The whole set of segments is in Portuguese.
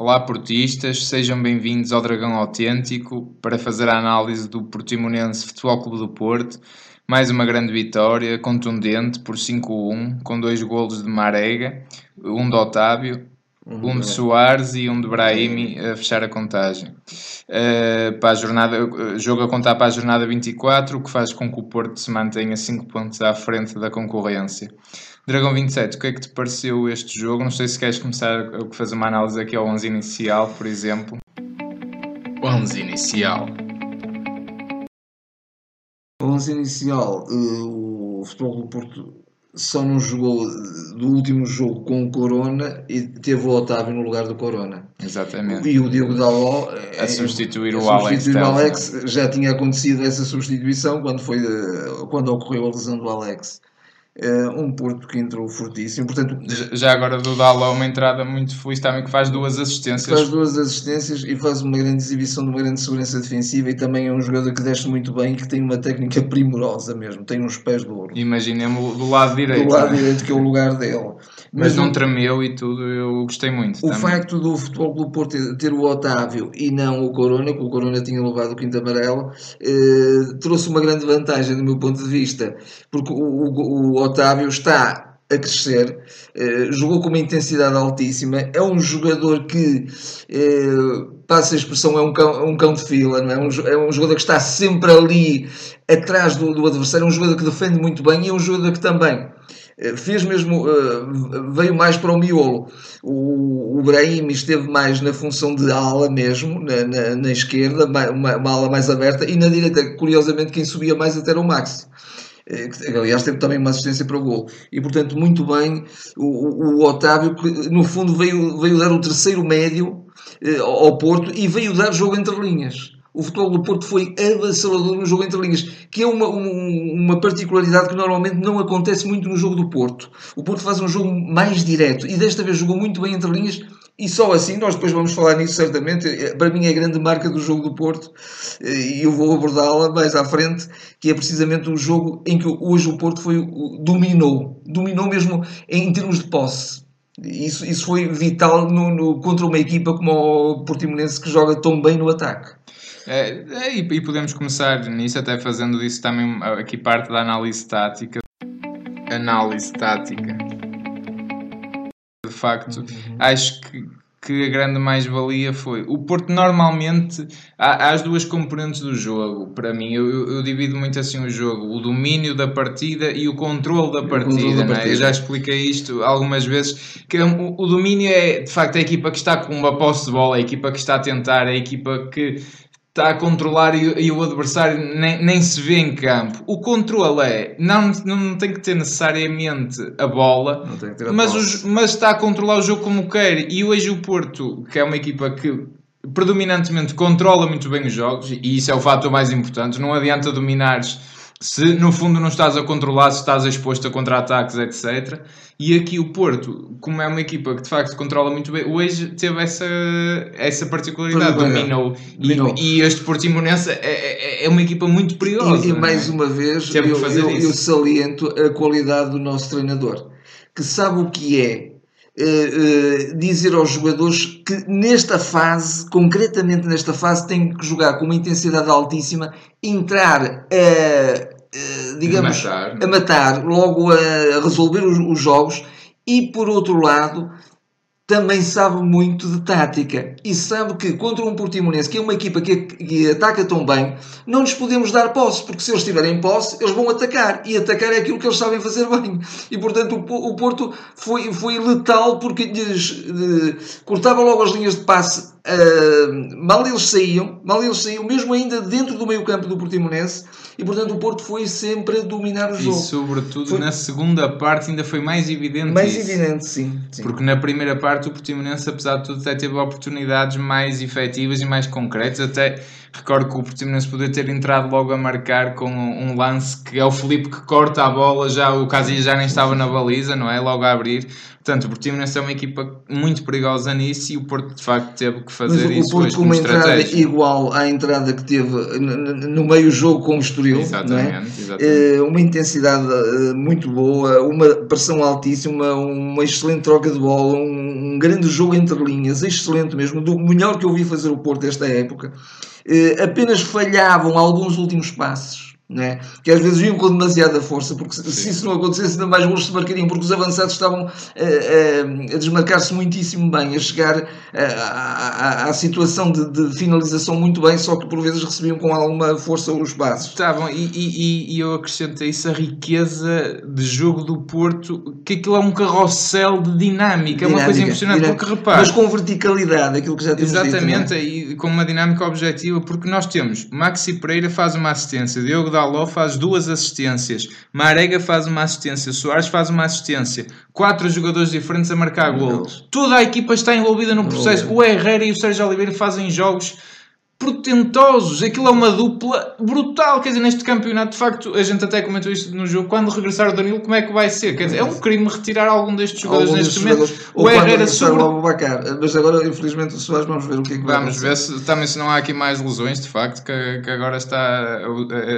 Olá, portistas, sejam bem-vindos ao Dragão Autêntico para fazer a análise do Portimonense Futebol Clube do Porto. Mais uma grande vitória, contundente, por 5-1, com dois golos de Marega, um de Otávio, um de Soares e um de Brahimi a fechar a contagem. Uh, para a jornada, jogo a contar para a jornada 24, o que faz com que o Porto se mantenha 5 pontos à frente da concorrência. Dragão 27, o que é que te pareceu este jogo? Não sei se queres começar a fazer uma análise aqui ao 11 inicial, por exemplo. 11 inicial. O 11 inicial, uh, o Futebol do Porto só não jogou do último jogo com o Corona e teve o Otávio no lugar do Corona. Exatamente. E o Diego Daló a substituir, a o, substituir Alex o Alex. Já tinha acontecido essa substituição quando, foi, quando ocorreu a lesão do Alex. Uh, um Porto que entrou fortíssimo. Portanto, já agora do Daló uma entrada muito feliz também que faz duas assistências. Faz duas assistências e faz uma grande exibição de uma grande segurança defensiva e também é um jogador que desce muito bem e que tem uma técnica primorosa mesmo, tem uns pés de ouro. Imaginemos do lado direito. Do lado direito que é o lugar dele. Mas, Mas não tremeu e tudo, eu gostei muito. O também. facto do Futebol do Porto ter o Otávio e não o Corona, que o Corona tinha levado o quinto amarelo, eh, trouxe uma grande vantagem do meu ponto de vista, porque o, o, o Otávio está a crescer, eh, jogou com uma intensidade altíssima, é um jogador que, eh, passa a expressão, é um cão, um cão de fila, não é? Um, é um jogador que está sempre ali atrás do, do adversário, é um jogador que defende muito bem e é um jogador que também fez mesmo, uh, veio mais para o miolo. O, o Brahim esteve mais na função de ala mesmo, na, na, na esquerda, uma, uma, ala mais aberta, e na direita, curiosamente, quem subia mais até era o Max. Eh, aliás, teve também uma assistência para o gol. E, portanto, muito bem o, o, Otávio, que no fundo veio, veio dar o terceiro médio ao Porto e veio dar jogo entre linhas o futebol do Porto foi avassalador no jogo entre linhas, que é uma, uma particularidade que normalmente não acontece muito no jogo do Porto. O Porto faz um jogo mais direto e desta vez jogou muito bem entre linhas e só assim, nós depois vamos falar nisso certamente, para mim é a grande marca do jogo do Porto e eu vou abordá-la mais à frente, que é precisamente o jogo em que hoje o Porto foi, dominou, dominou mesmo em termos de posse. Isso, isso foi vital no, no, contra uma equipa como o Portimonense que joga tão bem no ataque. É, é, e, podemos começar nisso, até fazendo disso também aqui parte da análise tática. Análise tática. De facto, uhum. acho que, que a grande mais-valia foi. O Porto normalmente há, há, as duas componentes do jogo. Para mim, eu, eu, divido muito assim o jogo: o domínio da partida e o controle da partida. Da é? Eu já expliquei isto algumas vezes. Que o, o, domínio é de facto a equipa que está com uma posse de bola, a equipa que está a tentar, a equipa que está a controlar e, e o adversário nem, nem, se vê em campo. O controle é, não, não tem que ter necessariamente a bola, a mas, os, mas está a controlar o jogo como quer. E hoje o Porto, que é uma equipa que predominantemente controla muito bem os jogos, e isso é o fator mais importante, não adianta dominares se no fundo não estás a controlar, se estás exposto a contra-ataques, etc. E aqui o Porto, como é uma equipa que de facto controla muito bem, hoje teve essa, essa particularidade, dominou. E, e, este Portimonense é, é, é, uma equipa muito perigosa. E, e mais é? uma vez, eu, eu, eu saliento a qualidade do nosso treinador, que sabe o que é Uh, uh, dizer aos jogadores que nesta fase, concretamente nesta fase, têm que jogar com uma intensidade altíssima, entrar a, uh, digamos, a matar, a matar, logo a resolver os, os jogos e por outro lado também sabe muito de tática e sabe que contra um Portimonense, que é uma equipa que, que, ataca tão bem, não nos podemos dar posse, porque se eles estiverem posse, eles vão atacar e atacar é aquilo que eles sabem fazer bem. E portanto o, o Porto foi, foi letal porque lhes de, cortava logo as linhas de passe. Uh, mal eles saíam, mal eles saíam, mesmo ainda dentro do meio campo do Portimonense, e portanto o Porto foi sempre a dominar o jogo. E sobretudo foi... na segunda parte ainda foi mais evidente Mais isso. evidente, sim, sim, Porque na primeira parte o Portimonense, apesar de tudo, até teve oportunidades mais efetivas e mais concretas, até recordo que o Portimonense poderia ter entrado logo a marcar com um lance que é o Felipe que corta a bola, já o Casillas já nem estava na baliza, não é? Logo a abrir. Portanto, o Portimonense é uma equipa muito perigosa nisso e o Porto de facto teve que fazer Mas isso o Porto com uma entrada igual à entrada que teve no meio jogo com o Estoril, não é? Exatamente, exatamente. Eh, uma intensidade eh, muito boa, uma pressão altíssima, uma excelente troca de bola, um, um grande jogo entre linhas, excelente mesmo, do melhor que eu vi fazer o Porto esta época. Eh, apenas falhavam alguns últimos passos. Né? Que às vezes vinham com demasiada força, porque se, se isso não acontecesse, ainda mais gols se marcariam, porque os avançados estavam eh, eh, a desmarcar-se muitíssimo bem, a chegar eh, à, situação de, de finalização muito bem, só que por vezes recebiam com alguma força os passos. Estavam, e, e, e- eu acrescento a isso a riqueza de jogo do Porto, que aquilo é um carrossel de dinâmica, é uma coisa Dinâmica, impressionante, dinâmica. porque repara, Mas com verticalidade, aquilo que já temos Exatamente, dito. é? e com uma dinâmica objetiva, porque nós temos Maxi Pereira faz uma assistência, Diogo Daló faz duas assistências, Marega faz uma assistência, Soares faz uma assistência, quatro jogadores diferentes a marcar gol. Golos. Toda a equipa está envolvida no processo. O Herrera e o Sérgio Oliveira fazem jogos portentosos. Aquilo é uma dupla brutal. Quer dizer, neste campeonato, de facto, a gente até comentou isto no jogo. Quando regressar o Danilo, como é que vai ser? Quer dizer, é um crime retirar algum destes jogadores Algum neste momento. O Herrera sobre o Abubacar. Mas agora, infelizmente, o Soares, vamos ver o que é que vai Vamos ver se, também se não há aqui mais lesões, de facto, que, que agora está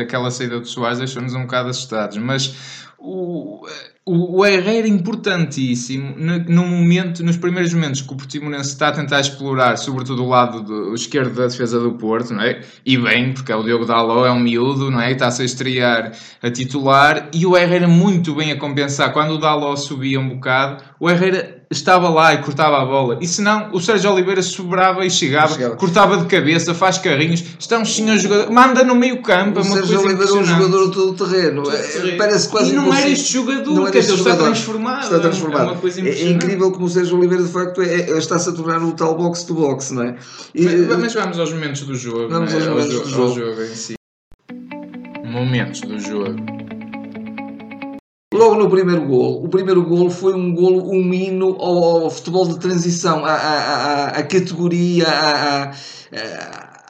aquela saída do Soares deixou-nos um bocado assustados. Mas o, o, o Herrera é importantíssimo no, no momento, nos primeiros momentos que o Portimonense está a tentar explorar, sobretudo o lado do, esquerdo da defesa do Porto, não é? E bem, porque é o Diogo Daló, é um miúdo, não é? E Está-se a estrear a titular e o Herrera muito bem a compensar. Quando o Daló subia um bocado, o Herrera estava lá e cortava a bola. E se não, o Sérgio Oliveira sobrava e chegava, Chegava. cortava de cabeça, faz carrinhos. Está um senhor jogador, manda no meio campo, é O uma Sérgio coisa Oliveira é um jogador todo terreno. É, Parece quase E não era impossível. este jogador, Não era quer dizer, este está jogador. transformado. Está transformado. É É- é, incrível como o Sérgio Oliveira, de facto, é, é- está-se a tornar o tal box-to-box, não é? E, Mas, mas vamos aos momentos do jogo. Vamos aos Ao momentos do ao jogo. jogo em si. Momentos do jogo. Logo no primeiro gol, o primeiro gol foi um gol, um hino ao, ao futebol de transição, à, à, à- categoria, à,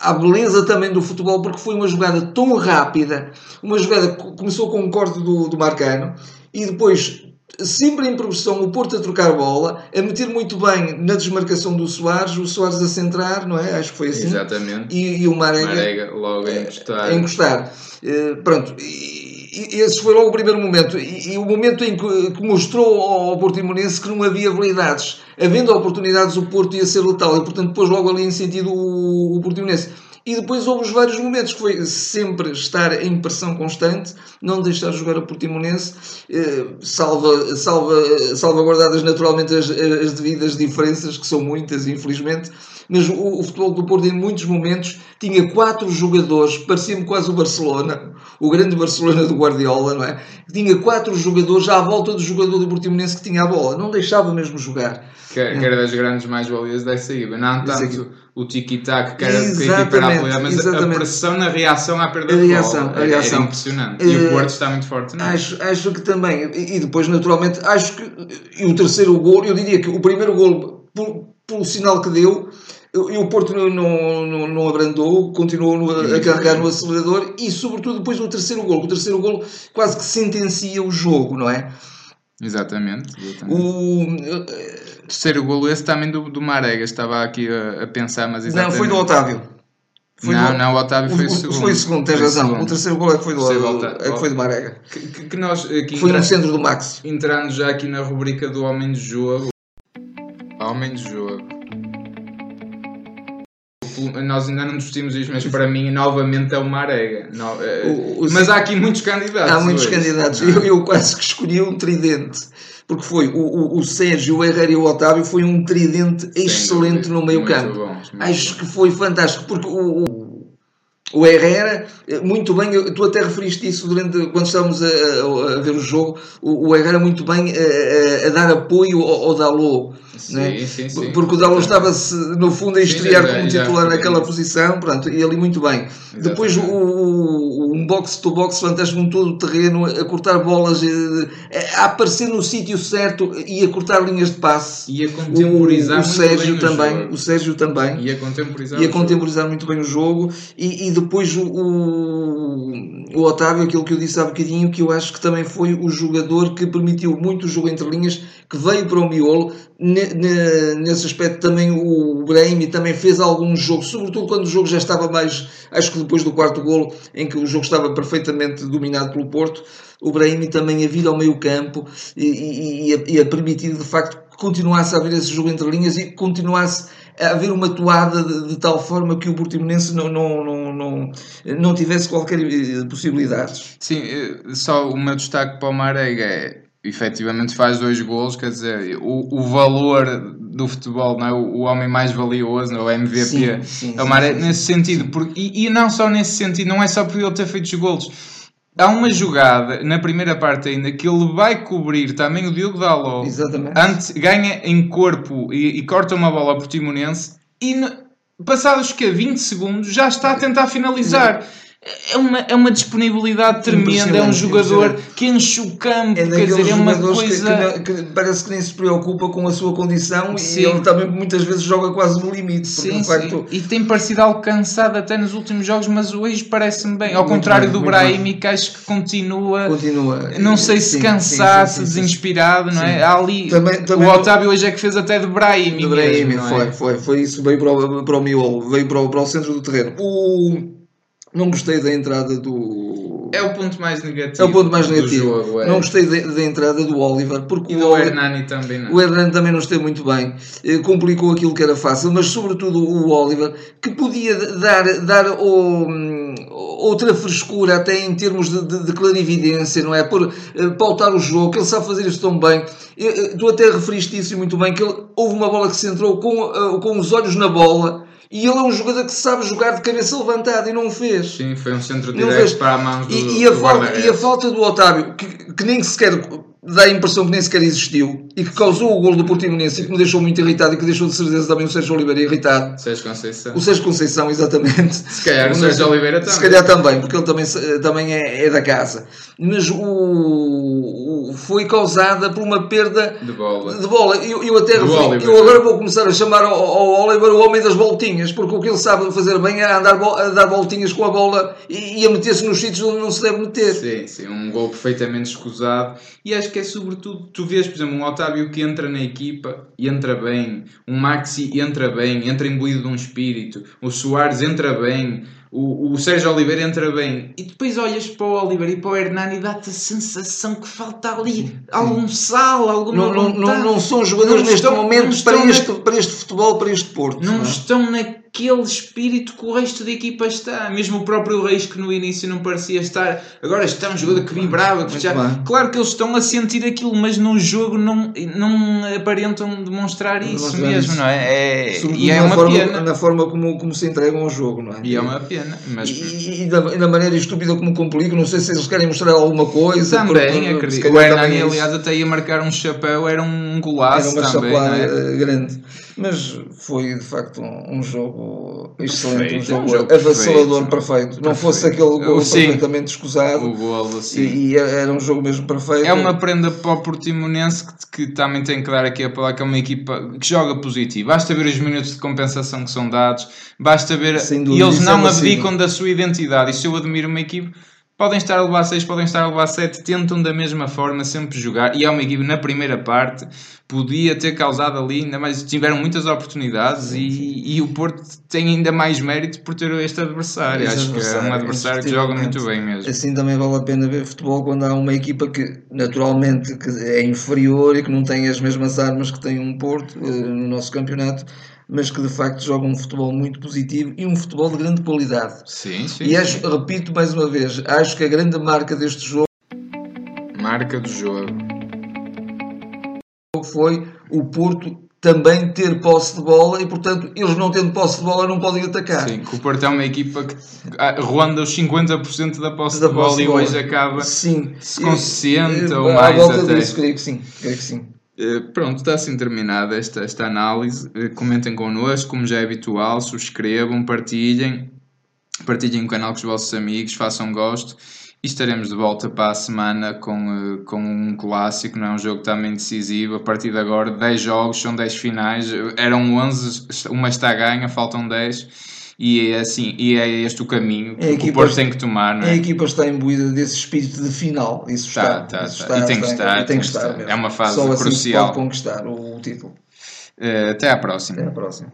à- beleza também do futebol, porque foi uma jogada tão rápida, uma jogada que começou com um corte do, do Marcano e depois, sempre em progressão, o Porto a trocar bola, a meter muito bem na desmarcação do Soares, o Soares a centrar, não é? Acho que foi assim. Exatamente. E, e o Marega Marega logo a encostar. a encostar. Eh, pronto, e, esse foi logo o primeiro momento. E, e o momento em que, que mostrou ao Portimonense que não havia habilidades. Havendo oportunidades, o Porto ia ser letal. E, portanto, pôs logo ali em sentido o, o Portimonense. E depois houve os vários momentos, que foi sempre estar em pressão constante, não deixar jogar o Portimonense, eh, salva, salva, salvaguardadas naturalmente as, as devidas diferenças, que são muitas, infelizmente, mas o, o futebol do Porto em muitos momentos tinha quatro jogadores, parecia-me quase o Barcelona, o grande Barcelona do Guardiola, não é? Tinha quatro jogadores à volta do jogador do Portimonense que tinha a bola, não deixava mesmo jogar. Que, que era das grandes mais-valias dessa IBA. Não tanto o tiki-tac que era a Exatamente, era a apoiar, mas a exatamente. pressão na reação à perda A de reação, bola. a Era- reação. Era impressionante. E Eh, o Porto está muito forte nisso. Acho, acho que também, e depois naturalmente, acho que e o terceiro gol, eu diria que o primeiro gol, pelo sinal que deu, e o Porto não, não, não, não abrandou, continuou a carregar no acelerador e sobretudo depois o terceiro gol, o terceiro gol quase que sentencia o jogo, não é? Exatamente. exatamente. O, terceiro golo esse também do, do Marega. Estava aqui a, a pensar, mas não, exatamente. foi do Otávio. Foi não, do- não, o Otávio foi o, segundo. Foi o segundo, tens razão. segundo. O terceiro gol é que foi do, volta- é que foi do Marega. Que, que- que nós aqui Foi entra- no centro do Max. entrando já aqui na rubrica do Homem de Jogo. Homem de Jogo. Nós ainda não discutimos isto, mas para mim novamente é o Marega. No- eh, O- o- mas há aqui muitos candidatos. Há muitos hoje. candidatos. É? Eu, eu quase que escolhi um tridente. Porque foi o, o, Sérgio, o Herrera e o Otávio foi um tridente Sem excelente no meio campo. Acho que foi fantástico. Porque o, o, Herrera, muito bem, tu até referiste isso durante, quando estávamos a, a, a ver o jogo, o, o Herrera muito bem a, a dar apoio ao, ao Dalot. Sim, né? sim, sim. Porque o Dalot estava-se, no fundo, a estrear já- como titular naquela posição, pronto, e ali muito bem. Depois o, o- um box-to-box fantástico em todo o terreno, a cortar bolas, eh, a aparecer no sítio certo e a cortar linhas de passe. E a contemporizar o, o Sérgio também, o Sérgio também E a contemporizar. e a contemporizar muito bem o jogo e, e depois o, o, o Otávio, aquilo que eu disse há bocadinho, que eu acho que também foi o jogador que permitiu muito o jogo entre linhas, que veio para o miolo. Ne- ne- nesse aspecto também o Brahimi também fez algum jogo, sobretudo quando o jogo já estava mais, acho que depois do quarto golo, em que o jogo estava perfeitamente dominado pelo Porto, o Brahimi também a vir ao meio campo e, e- e a, e a permitir de facto que continuasse a haver esse jogo entre linhas e que continuasse haver uma toada de, de tal forma que o Portimonense não, não, não, não, não tivesse qualquer eh, possibilidades. Sim, eh, só o meu destaque para o Marega é efetivamente faz dois golos, quer dizer, o, o valor do futebol, não é? o, o homem mais valioso, não é? o MVP, Sim, sim, é o nesse sentido, porque, e, e não só nesse sentido, não é só por ele ter feito os golos. Há uma jogada na primeira parte ainda que ele vai cobrir também o Diogo Dalot Exatamente. antes, ganha em corpo e, e corta uma bola ao Portimonense e passados que 20 segundos já está a tentar finalizar. É uma, é uma disponibilidade tremenda, é um jogador que enche o campo, É quer dizer, é uma que- coisa... que, não- que parece que nem se preocupa com a sua condição Sim. e ele também muitas vezes joga quase no limite. Sim, de facto, sim. E tem parecido alcançado até nos últimos jogos, mas hoje parece-me bem. Ao Muito contrário bem, do muito Brahimi, que acho que continua. continua. Não sei se Sim, sim, sim. desinspirado, não é? Ali. Também- também o Otávio hoje é que fez até de Brahimi. Do Brahimi, mesmo, é? foi, foi, foi isso, veio para o, para o miolo, veio para o, para o centro do terreno. O, não gostei da entrada do. É o ponto mais negativo. É o ponto mais negativo. jogo, é. Não gostei da, da entrada do Oliver, porque E o do Oliver- Hernani também não. O Hernani também não esteve muito bem, Eh, complicou aquilo que era fácil, mas sobretudo o Oliver, que podia dar, dar o- hum, outra frescura até em termos de, de- de clarividência, não é? Por eh, pautar o jogo, que ele sabe fazer isso tão bem. Eh, eh, Tu até referiste isso muito bem, que ele, houve uma bola que se entrou com, com os olhos na bola e ele é um jogador que sabe jogar de cabeça levantada e não o fez. Sim, foi um centro direto para a mão do, E, e a do falta, e a falta do Otávio, que, que nem sequer dá a impressão que nem sequer existiu e que causou o gol do Portimonense e que me deixou muito irritado e que deixou de certeza também o Sérgio Oliveira irritado. Sérgio Conceição. O Sérgio Conceição, exatamente. Se calhar o Sérgio Oliveira também. Se calhar também, porque ele também, se- também é, é da casa. Mas o, o- foi causada por uma perda De bola. de bola. Eu, eu até Oliver. eu agora vou começar a chamar ao, ao Oliver o homem das voltinhas, porque o que ele sabe fazer bem é andar a dar voltinhas com a bola e, e a meter-se nos sítios onde não se deve meter. Sim, sim, um gol perfeitamente escusado. E acho que é sobretudo, tu vês, por exemplo, um Otávio que entra na equipa e entra bem, um Maxi entra bem, entra imbuído de um espírito, o Soares entra bem, o, o Sérgio Oliveira entra bem, e depois olhas para o Oliveira e para o Hernani e dá-te a sensação que falta ali algum sal, alguma Não, não, não, não são jogadores Não neste estão- momento para, na- este, para este futebol, para este Porto. não não é? estão naquele espírito que o resto da equipa está. Mesmo o próprio Reis, que no início não parecia estar, agora está um jogador que vibrava. Que já... Claro que eles estão a sentir aquilo, mas no jogo não, não aparentam demonstrar isso Demonstrar mesmo, isso. não é? é... E é na, uma forma, pena. na forma como, como se entregam ao jogo, não é? E é uma pena. Mas E, e da, e da maneira estúpida como complicam, não sei se eles querem mostrar alguma coisa. também, acredito. O Hernani, é isso. aliás, até ia marcar um chapéu, era um Era golaço uma também. Não é? eh, grande. Mas foi de facto um, um jogo excelente, um Perfeito, jogo, um jogo avassalador, perfeito. perfeito. Não fosse aquele Perfeito. gol Sim. perfeitamente escusado. Golo, assim. E, e era um jogo mesmo perfeito. É uma prenda para o Portimonense que, que também tem que dar aqui a palavra que é uma equipa que joga positivo. Basta ver os minutos de compensação que são dados, basta ver. Sem e dúvida, eles não é abdicam sigla. da sua identidade. E se eu admiro uma equipe, podem estar a levar 6, podem estar a levar 7, tentam da mesma forma sempre jogar. E é uma equipe na primeira parte, podia ter causado ali, ainda mais tiveram muitas oportunidades e, e o Porto tem ainda mais mérito por ter este adversário. Este Acho que é um adversário, adversário que joga muito indiscutivelmente. bem mesmo. Assim também vale a pena ver futebol quando há uma equipa que naturalmente que é inferior e que não tem as mesmas armas que tem um Porto eh, no nosso campeonato, mas que de facto joga um futebol muito positivo e um futebol de grande qualidade. Sim, sim. E acho, repito mais uma vez, acho que a grande marca deste jogo Marca do jogo. foi o Porto também ter posse de bola e, portanto, eles não tendo posse de bola não podem atacar. Sim, que o Porto é uma equipa que ah, ronda os 50% da posse Da de bola posse e bola. hoje acaba Sim. se com 60 Eh, ou à mais volta até. disso, creio que sim. Creio que sim. Eh, Pronto, está assim terminada esta, esta análise. Eh, Comentem connosco, como já é habitual, subscrevam, partilhem, partilhem o canal com os vossos amigos, façam gosto e estaremos de volta para a semana com, eh, com um clássico, não é um jogo também decisivo. A partir de agora, 10 jogos, são 10 finais, eram 11, uma está ganha, faltam 10. E é assim, e é este o caminho que É a o equipa- Porto tem que tomar, não A é? equipa está imbuída desse espírito de final. Isso Tá, está. tá, isso tá. E tem que estar, tem que estar. mesmo. É uma fase Só assim crucial. pode conquistar o, o título. Eh, Até à próxima. Até à próxima.